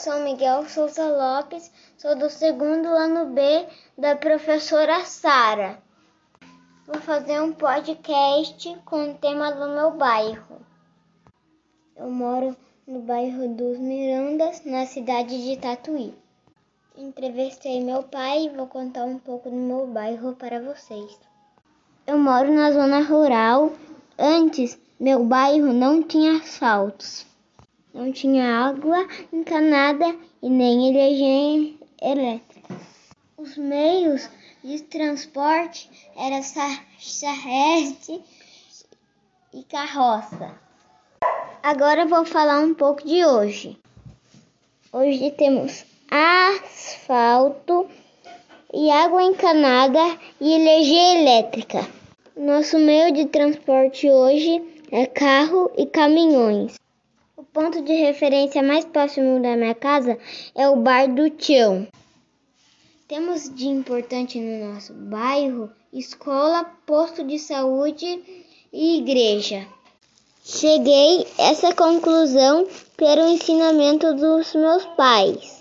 sou Miguel Souza Lopes, sou do segundo ano B da professora Sara. Vou fazer um podcast com o tema do meu bairro. Eu moro no bairro dos Mirandas, na cidade de Tatuí. Entrevistei meu pai e vou contar um pouco do meu bairro para vocês. Eu moro na zona rural. Antes, meu bairro não tinha asfaltos. Não tinha água encanada e nem energia elétrica. Os meios de transporte eram charrete e carroça. Agora vou falar um pouco de hoje. Hoje temos asfalto e água encanada e energia elétrica. Nosso meio de transporte hoje é carro e caminhões. Ponto de referência mais próximo da minha casa é o Bar do Tião. Temos de importante no nosso bairro escola, posto de saúde e igreja. Cheguei a essa conclusão pelo ensinamento dos meus pais.